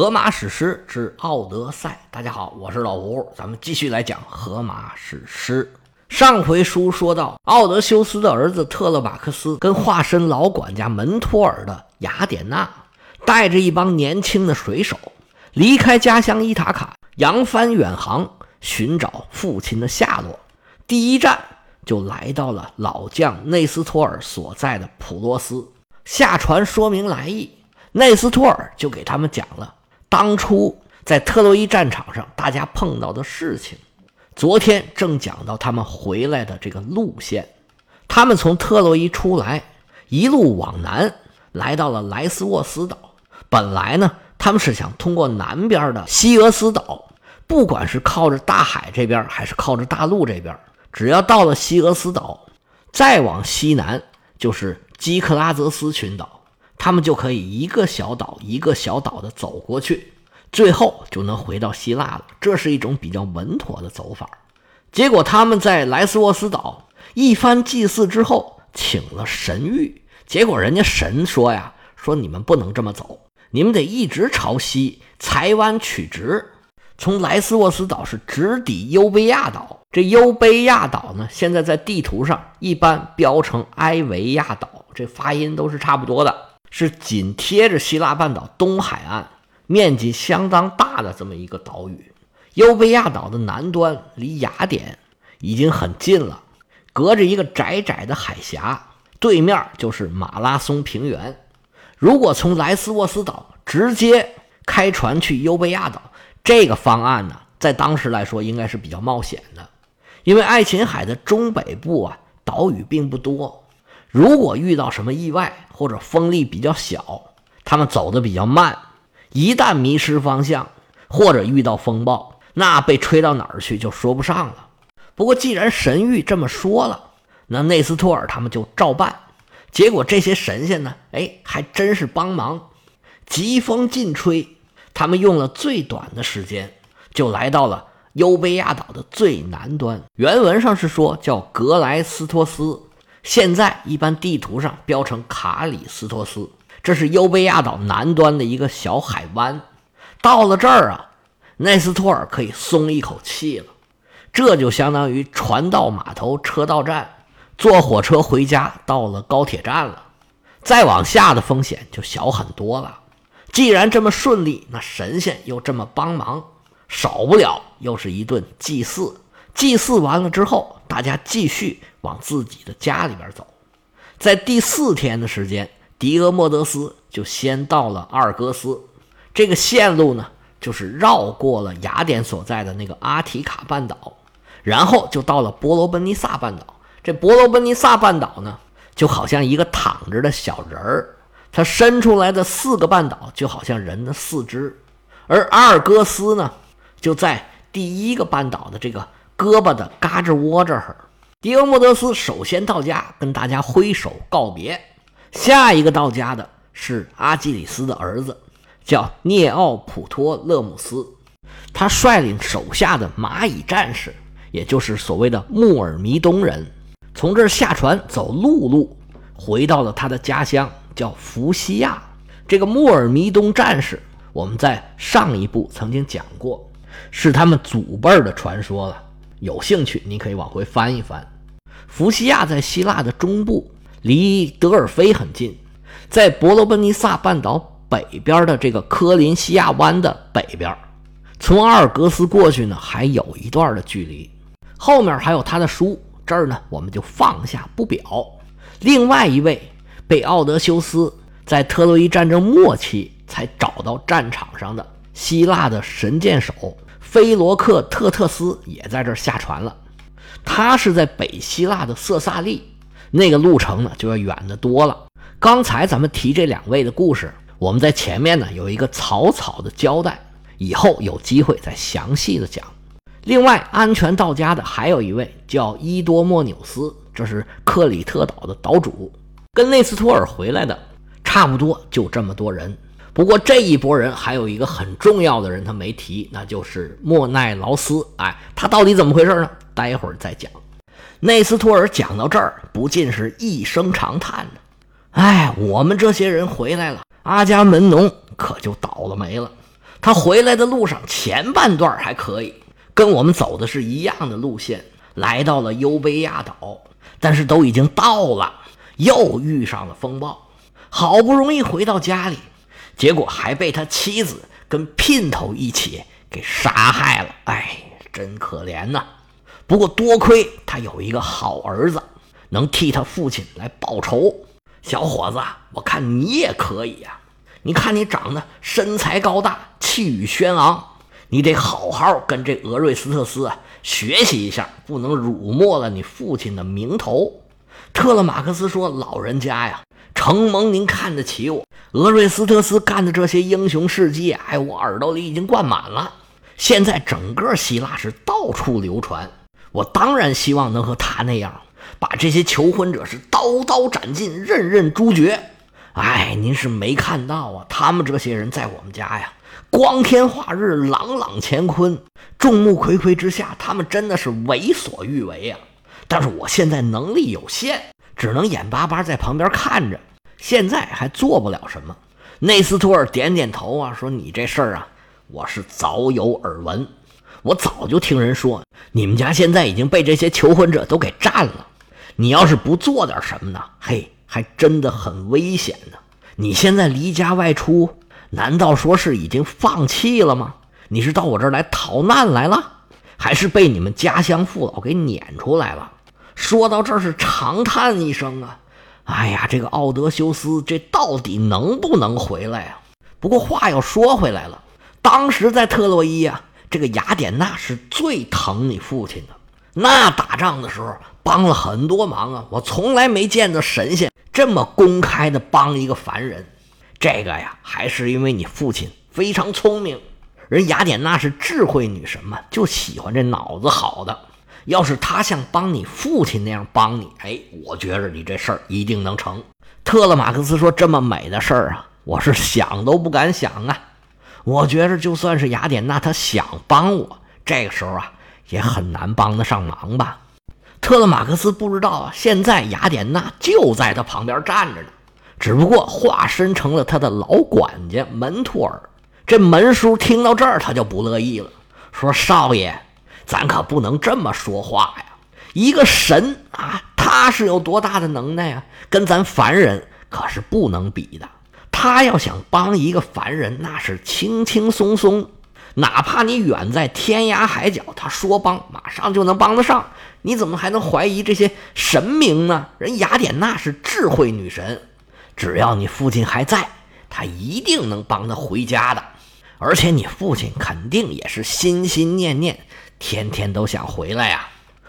荷马史诗之《奥德赛》。大家好，我是老胡，咱们继续来讲荷马史诗。上回书说到，奥德修斯的儿子特勒马克思跟化身老管家门托尔的雅典娜，带着一帮年轻的水手，离开家乡伊塔卡，扬帆远航，寻找父亲的下落。第一站就来到了老将内斯托尔所在的普罗斯，下船说明来意，内斯托尔就给他们讲了。当初在特洛伊战场上，大家碰到的事情。昨天正讲到他们回来的这个路线，他们从特洛伊出来，一路往南，来到了莱斯沃斯岛。本来呢，他们是想通过南边的西俄斯岛，不管是靠着大海这边，还是靠着大陆这边，只要到了西俄斯岛，再往西南就是基克拉泽斯群岛。他们就可以一个小岛一个小岛的走过去，最后就能回到希腊了。这是一种比较稳妥的走法。结果他们在莱斯沃斯岛一番祭祀之后，请了神谕。结果人家神说呀：“说你们不能这么走，你们得一直朝西，裁弯曲直，从莱斯沃斯岛是直抵优卑亚岛。这优卑亚岛呢，现在在地图上一般标成埃维亚岛，这发音都是差不多的。”是紧贴着希腊半岛东海岸，面积相当大的这么一个岛屿。优卑亚岛的南端离雅典已经很近了，隔着一个窄窄的海峡，对面就是马拉松平原。如果从莱斯沃斯岛直接开船去优卑亚岛，这个方案呢，在当时来说应该是比较冒险的，因为爱琴海的中北部啊，岛屿并不多。如果遇到什么意外或者风力比较小，他们走的比较慢，一旦迷失方向或者遇到风暴，那被吹到哪儿去就说不上了。不过既然神谕这么说了，那内斯托尔他们就照办。结果这些神仙呢，哎，还真是帮忙，疾风劲吹，他们用了最短的时间就来到了优卑亚岛的最南端。原文上是说叫格莱斯托斯。现在一般地图上标成卡里斯托斯，这是优卑亚岛南端的一个小海湾。到了这儿啊，内斯托尔可以松一口气了。这就相当于船到码头，车到站，坐火车回家到了高铁站了。再往下的风险就小很多了。既然这么顺利，那神仙又这么帮忙，少不了又是一顿祭祀。祭祀完了之后，大家继续。往自己的家里边走，在第四天的时间，狄俄莫德斯就先到了阿尔戈斯。这个线路呢，就是绕过了雅典所在的那个阿提卡半岛，然后就到了伯罗奔尼撒半岛。这伯罗奔尼撒半岛呢，就好像一个躺着的小人儿，它伸出来的四个半岛就好像人的四肢，而阿尔戈斯呢，就在第一个半岛的这个胳膊的嘎吱窝这儿。狄俄莫德斯首先到家，跟大家挥手告别。下一个到家的是阿基里斯的儿子，叫涅奥普托勒姆斯。他率领手下的蚂蚁战士，也就是所谓的穆尔弥东人，从这儿下船走陆路，回到了他的家乡，叫弗西亚。这个穆尔弥东战士，我们在上一部曾经讲过，是他们祖辈的传说了。有兴趣，你可以往回翻一翻。福西亚在希腊的中部，离德尔菲很近，在伯罗奔尼撒半岛北边的这个科林西亚湾的北边，从阿尔戈斯过去呢，还有一段的距离。后面还有他的书，这儿呢我们就放下不表。另外一位被奥德修斯在特洛伊战争末期才找到战场上的希腊的神箭手。菲罗克特特斯也在这儿下船了，他是在北希腊的色萨利，那个路程呢就要远得多了。刚才咱们提这两位的故事，我们在前面呢有一个草草的交代，以后有机会再详细的讲。另外，安全到家的还有一位叫伊多莫纽斯，这是克里特岛的岛主，跟内斯托尔回来的差不多，就这么多人。不过这一波人还有一个很重要的人，他没提，那就是莫奈劳斯。哎，他到底怎么回事呢？待会儿再讲。内斯托尔讲到这儿，不禁是一声长叹呢。哎，我们这些人回来了，阿伽门农可就倒了霉了。他回来的路上前半段还可以，跟我们走的是一样的路线，来到了优卑亚岛，但是都已经到了，又遇上了风暴，好不容易回到家里，结果还被他妻子跟姘头一起给杀害了。哎，真可怜呐！不过多亏他有一个好儿子，能替他父亲来报仇。小伙子，我看你也可以呀！你看你长得身材高大，气宇轩昂，你得好好跟这俄瑞斯特斯啊学习一下，不能辱没了你父亲的名头。特勒马克斯说：“老人家呀，承蒙您看得起我，俄瑞斯特斯干的这些英雄事迹，哎，我耳朵里已经灌满了。现在整个希腊是到处流传，我当然希望能和他那样。”把这些求婚者是刀刀斩尽，任任诛绝。哎，您是没看到啊，他们这些人在我们家呀，光天化日，朗朗乾坤，众目睽睽之下，他们真的是为所欲为呀。但是我现在能力有限，只能眼巴巴在旁边看着，现在还做不了什么。内斯托尔点点头啊，说：“你这事儿啊，我是早有耳闻，我早就听人说，你们家现在已经被这些求婚者都给占了。”你要是不做点什么呢？嘿，还真的很危险呢。你现在离家外出，难道说是已经放弃了吗？你是到我这儿来逃难来了，还是被你们家乡父老给撵出来了？说到这儿是长叹一声啊，哎呀，这个奥德修斯这到底能不能回来啊？不过话又说回来了，当时在特洛伊啊，这个雅典娜是最疼你父亲的。那打仗的时候帮了很多忙啊！我从来没见到神仙这么公开的帮一个凡人。这个呀，还是因为你父亲非常聪明。人雅典娜是智慧女神嘛，就喜欢这脑子好的。要是他像帮你父亲那样帮你，哎，我觉着你这事儿一定能成。特勒马克思说：“这么美的事儿啊，我是想都不敢想啊！我觉着就算是雅典娜，她想帮我，这个时候啊。”也很难帮得上忙吧？特勒马克思不知道啊，现在雅典娜就在他旁边站着呢，只不过化身成了他的老管家门托尔。这门叔听到这儿，他就不乐意了，说：“少爷，咱可不能这么说话呀！一个神啊，他是有多大的能耐啊？跟咱凡人可是不能比的。他要想帮一个凡人，那是轻轻松松。”哪怕你远在天涯海角，他说帮马上就能帮得上，你怎么还能怀疑这些神明呢？人雅典娜是智慧女神，只要你父亲还在，她一定能帮他回家的。而且你父亲肯定也是心心念念，天天都想回来呀。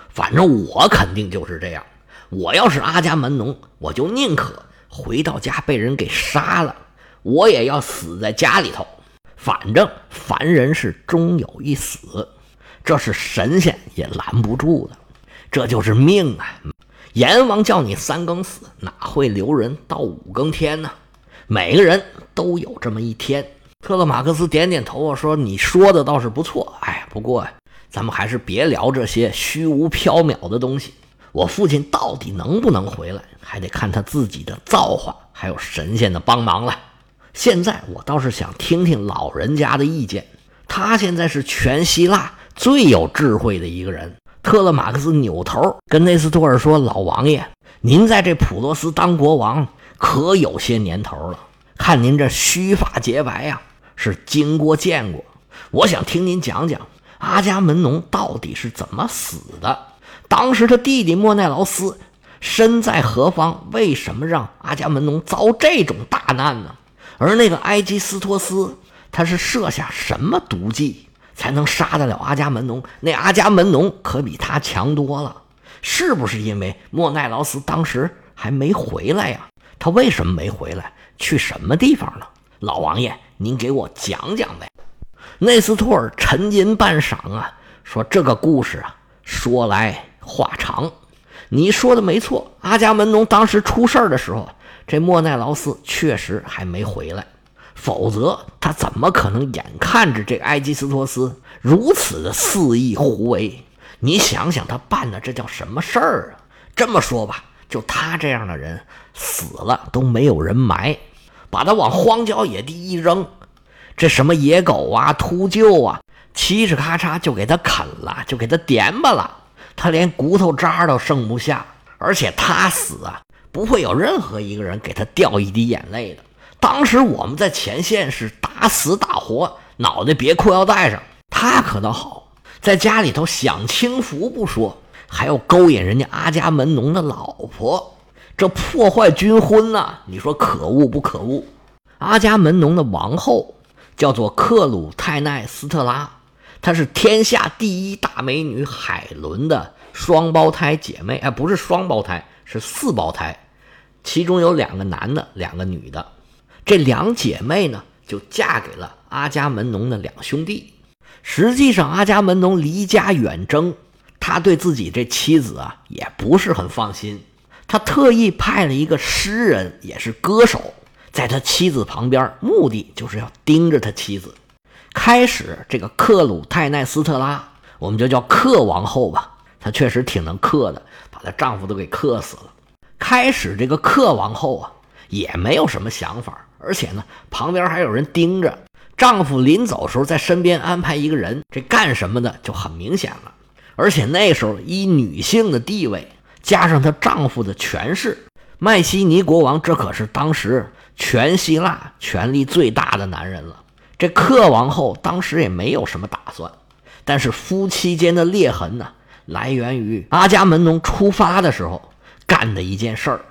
反正我肯定就是这样，我要是阿伽门农，我就宁可回到家被人给杀了，我也要死在家里头。反正凡人是终有一死，这是神仙也拦不住的，这就是命啊！阎王叫你三更死，哪会留人到五更天呢？每个人都有这么一天。特勒马克思点点头啊，说：“你说的倒是不错，哎，不过咱们还是别聊这些虚无缥缈的东西。我父亲到底能不能回来，还得看他自己的造化，还有神仙的帮忙了。”现在我倒是想听听老人家的意见。他现在是全希腊最有智慧的一个人。特勒马克斯扭头跟内斯托尔说：“老王爷，您在这普罗斯当国王可有些年头了，看您这须发洁白呀，是经过见过。我想听您讲讲阿伽门农到底是怎么死的。当时他弟弟莫奈劳斯身在何方？为什么让阿伽门农遭这种大难呢？”而那个埃基斯托斯，他是设下什么毒计才能杀得了阿伽门农？那阿伽门农可比他强多了，是不是因为莫奈劳斯当时还没回来呀？他为什么没回来？去什么地方了？老王爷，您给我讲讲呗。内斯托尔沉吟半晌啊，说：“这个故事啊，说来话长。你说的没错，阿伽门农当时出事儿的时候。”这莫奈劳斯确实还没回来，否则他怎么可能眼看着这埃基斯托斯如此的肆意胡为？你想想，他办的这叫什么事儿啊？这么说吧，就他这样的人死了都没有人埋，把他往荒郊野地一扔，这什么野狗啊、秃鹫啊，嘁哧咔嚓就给他啃了，就给他点吧了，他连骨头渣都剩不下。而且他死啊，不会有任何一个人给他掉一滴眼泪的。当时我们在前线是打死打活，脑袋别裤腰带上。他可倒好，在家里头享清福不说，还要勾引人家阿伽门农的老婆，这破坏军婚呐！你说可恶不可恶？阿伽门农的王后叫做克鲁泰奈斯特拉，她是天下第一大美女海伦的双胞胎姐妹，哎，不是双胞胎，是四胞胎，其中有两个男的，两个女的。这两姐妹呢，就嫁给了阿伽门农的两兄弟。实际上，阿伽门农离家远征，他对自己这妻子啊，也不是很放心。他特意派了一个诗人，也是歌手。在他妻子旁边，目的就是要盯着他妻子。开始，这个克鲁泰奈斯特拉，我们就叫克王后吧，她确实挺能克的，把她丈夫都给克死了。开始，这个克王后啊，也没有什么想法，而且呢，旁边还有人盯着。丈夫临走时候，在身边安排一个人，这干什么的就很明显了。而且那时候，以女性的地位，加上她丈夫的权势，麦西尼国王这可是当时。全希腊权力最大的男人了，这克王后当时也没有什么打算，但是夫妻间的裂痕呢，来源于阿伽门农出发的时候干的一件事儿。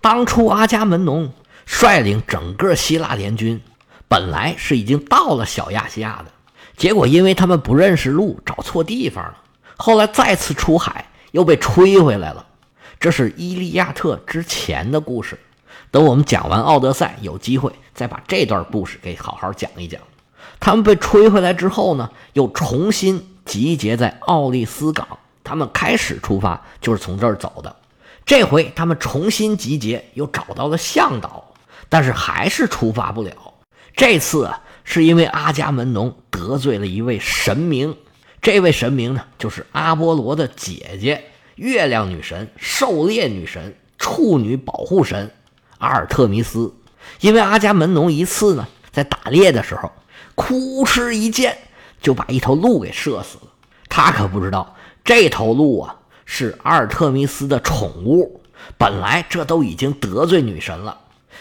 当初阿伽门农率领整个希腊联军，本来是已经到了小亚细亚的，结果因为他们不认识路，找错地方了，后来再次出海又被吹回来了。这是《伊利亚特》之前的故事。等我们讲完《奥德赛》，有机会再把这段故事给好好讲一讲。他们被吹回来之后呢，又重新集结在奥利斯港。他们开始出发就是从这儿走的。这回他们重新集结，又找到了向导，但是还是出发不了。这次啊，是因为阿伽门农得罪了一位神明。这位神明呢，就是阿波罗的姐姐——月亮女神、狩猎女神、处女保护神。阿尔特弥斯，因为阿伽门农一次呢，在打猎的时候，哭哧一箭就把一头鹿给射死了。他可不知道这头鹿啊是阿尔特弥斯的宠物。本来这都已经得罪女神了，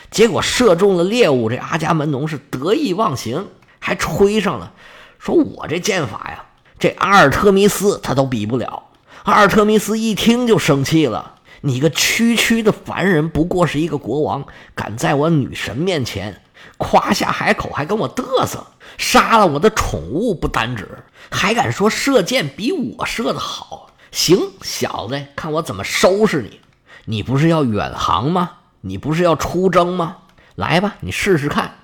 结果射中了猎物，这阿伽门农是得意忘形，还吹上了，说我这剑法呀，这阿尔特弥斯他都比不了。阿尔特弥斯一听就生气了。你个区区的凡人，不过是一个国王，敢在我女神面前夸下海口，还跟我嘚瑟，杀了我的宠物不单止，还敢说射箭比我射的好？行，小子，看我怎么收拾你！你不是要远航吗？你不是要出征吗？来吧，你试试看。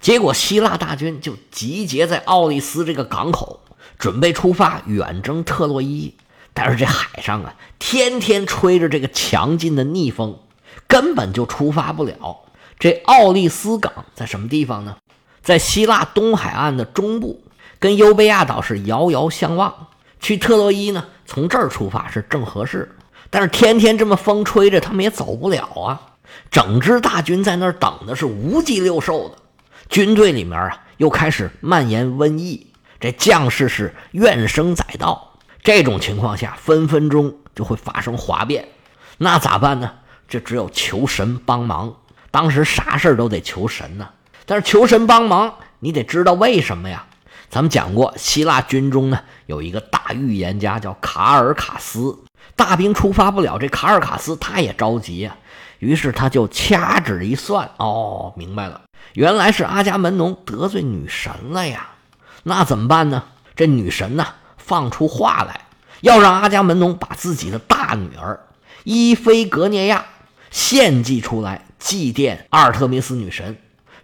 结果希腊大军就集结在奥利斯这个港口，准备出发远征特洛伊。但是这海上啊，天天吹着这个强劲的逆风，根本就出发不了。这奥利斯港在什么地方呢？在希腊东海岸的中部，跟优贝亚岛是遥遥相望。去特洛伊呢，从这儿出发是正合适。但是天天这么风吹着，他们也走不了啊。整支大军在那儿等的是无鸡六兽的。军队里面啊，又开始蔓延瘟疫，这将士是怨声载道。这种情况下，分分钟就会发生哗变，那咋办呢？这只有求神帮忙。当时啥事儿都得求神呢，但是求神帮忙，你得知道为什么呀？咱们讲过，希腊军中呢有一个大预言家叫卡尔卡斯，大兵出发不了，这卡尔卡斯他也着急呀，于是他就掐指一算，哦，明白了，原来是阿伽门农得罪女神了呀，那怎么办呢？这女神呢？放出话来，要让阿伽门农把自己的大女儿伊菲格涅亚献祭出来祭奠阿尔特弥斯女神，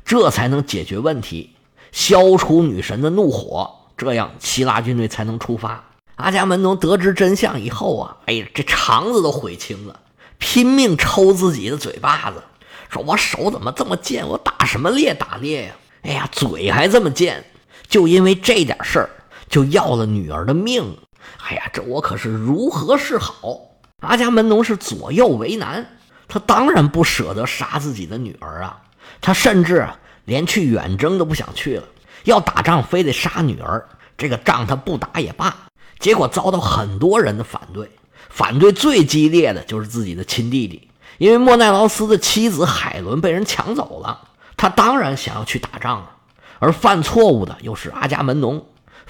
这才能解决问题，消除女神的怒火，这样希腊军队才能出发。阿伽门农得知真相以后啊，哎呀，这肠子都悔青了，拼命抽自己的嘴巴子，说我手怎么这么贱？我打什么猎打猎呀？哎呀，嘴还这么贱，就因为这点事儿。就要了女儿的命，哎呀，这我可是如何是好？阿伽门农是左右为难，他当然不舍得杀自己的女儿啊，他甚至连去远征都不想去了，要打仗非得杀女儿，这个仗他不打也罢。结果遭到很多人的反对，反对最激烈的就是自己的亲弟弟，因为莫奈劳斯的妻子海伦被人抢走了，他当然想要去打仗啊。而犯错误的又是阿伽门农，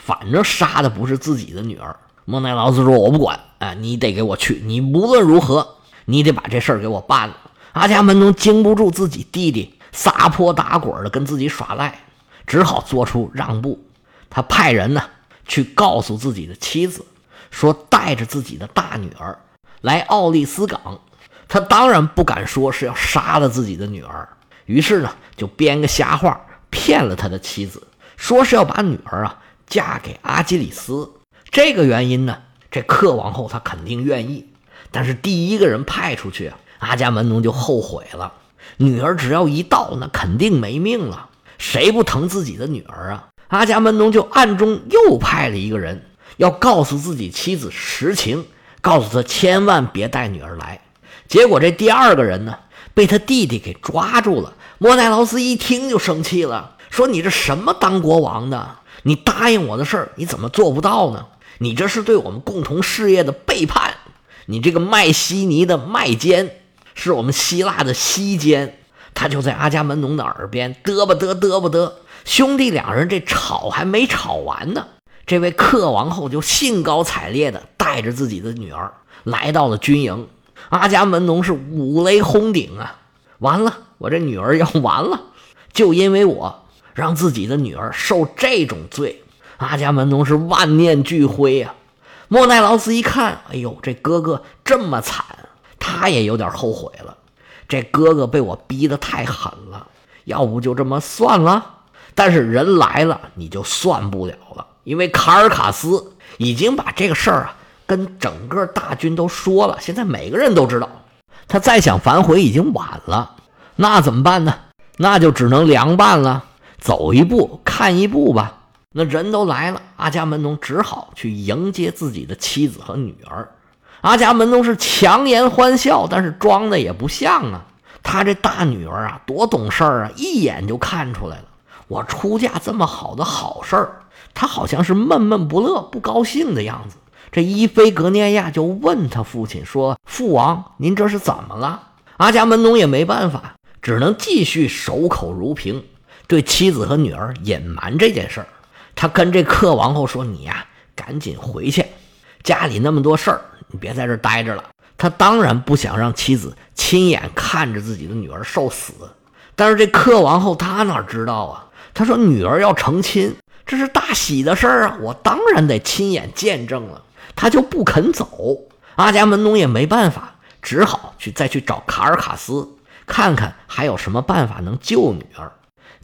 反正杀的不是自己的女儿。莫奈劳斯说：“我不管，哎，你得给我去，你无论如何，你得把这事儿给我办了。”阿伽门农经不住自己弟弟撒泼打滚的跟自己耍赖，只好做出让步。他派人呢去告诉自己的妻子，说带着自己的大女儿来奥利斯港。他当然不敢说是要杀了自己的女儿，于是呢就编个瞎话骗了他的妻子，说是要把女儿啊嫁给阿基里斯。这个原因呢，这克王后她肯定愿意，但是第一个人派出去。阿伽门农就后悔了，女儿只要一到，那肯定没命了。谁不疼自己的女儿啊？阿伽门农就暗中又派了一个人，要告诉自己妻子实情，告诉他千万别带女儿来。结果这第二个人呢，被他弟弟给抓住了。莫奈劳斯一听就生气了，说：“你这什么当国王的？你答应我的事儿，你怎么做不到呢？你这是对我们共同事业的背叛！你这个卖稀泥的卖奸！”是我们希腊的西奸，他就在阿伽门农的耳边嘚吧嘚嘚吧嘚。兄弟两人这吵还没吵完呢，这位克王后就兴高采烈的带着自己的女儿来到了军营。阿伽门农是五雷轰顶啊！完了，我这女儿要完了，就因为我让自己的女儿受这种罪。阿伽门农是万念俱灰啊！莫奈劳斯一看，哎呦，这哥哥这么惨。他也有点后悔了，这哥哥被我逼得太狠了，要不就这么算了。但是人来了，你就算不了了，因为卡尔卡斯已经把这个事儿啊跟整个大军都说了，现在每个人都知道，他再想反悔已经晚了。那怎么办呢？那就只能凉拌了，走一步看一步吧。那人都来了，阿伽门农只好去迎接自己的妻子和女儿。阿伽门农是强颜欢笑，但是装的也不像啊。他这大女儿啊，多懂事儿啊，一眼就看出来了。我出嫁这么好的好事儿，他好像是闷闷不乐、不高兴的样子。这伊菲格涅亚就问他父亲说：“父王，您这是怎么了？”阿伽门农也没办法，只能继续守口如瓶，对妻子和女儿隐瞒这件事儿。他跟这克王后说：“你呀，赶紧回去，家里那么多事儿。”你别在这待着了。他当然不想让妻子亲眼看着自己的女儿受死，但是这克王后他哪知道啊？他说：“女儿要成亲，这是大喜的事儿啊，我当然得亲眼见证了。”他就不肯走。阿伽门农也没办法，只好去再去找卡尔卡斯，看看还有什么办法能救女儿。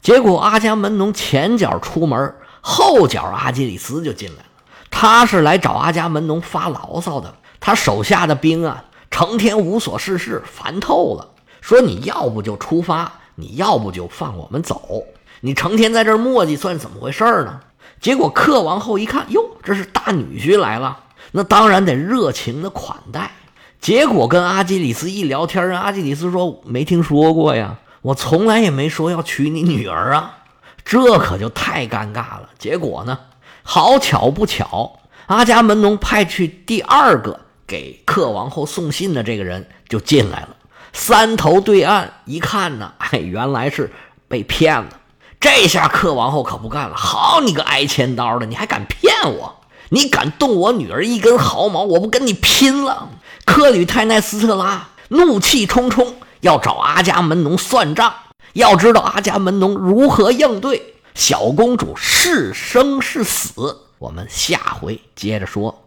结果阿伽门农前脚出门，后脚阿基里斯就进来了。他是来找阿伽门农发牢骚的。他手下的兵啊，成天无所事事，烦透了。说你要不就出发，你要不就放我们走。你成天在这磨叽，算怎么回事呢？结果克王后一看，哟，这是大女婿来了，那当然得热情的款待。结果跟阿基里斯一聊天，阿基里斯说没听说过呀，我从来也没说要娶你女儿啊，这可就太尴尬了。结果呢，好巧不巧，阿伽门农派去第二个。给克王后送信的这个人就进来了，三头对岸一看呢，哎，原来是被骗了。这下克王后可不干了，好你个挨千刀的，你还敢骗我？你敢动我女儿一根毫毛，我不跟你拼了！克吕泰奈斯特拉怒气冲冲要找阿伽门农算账，要知道阿伽门农如何应对。小公主是生是死，我们下回接着说。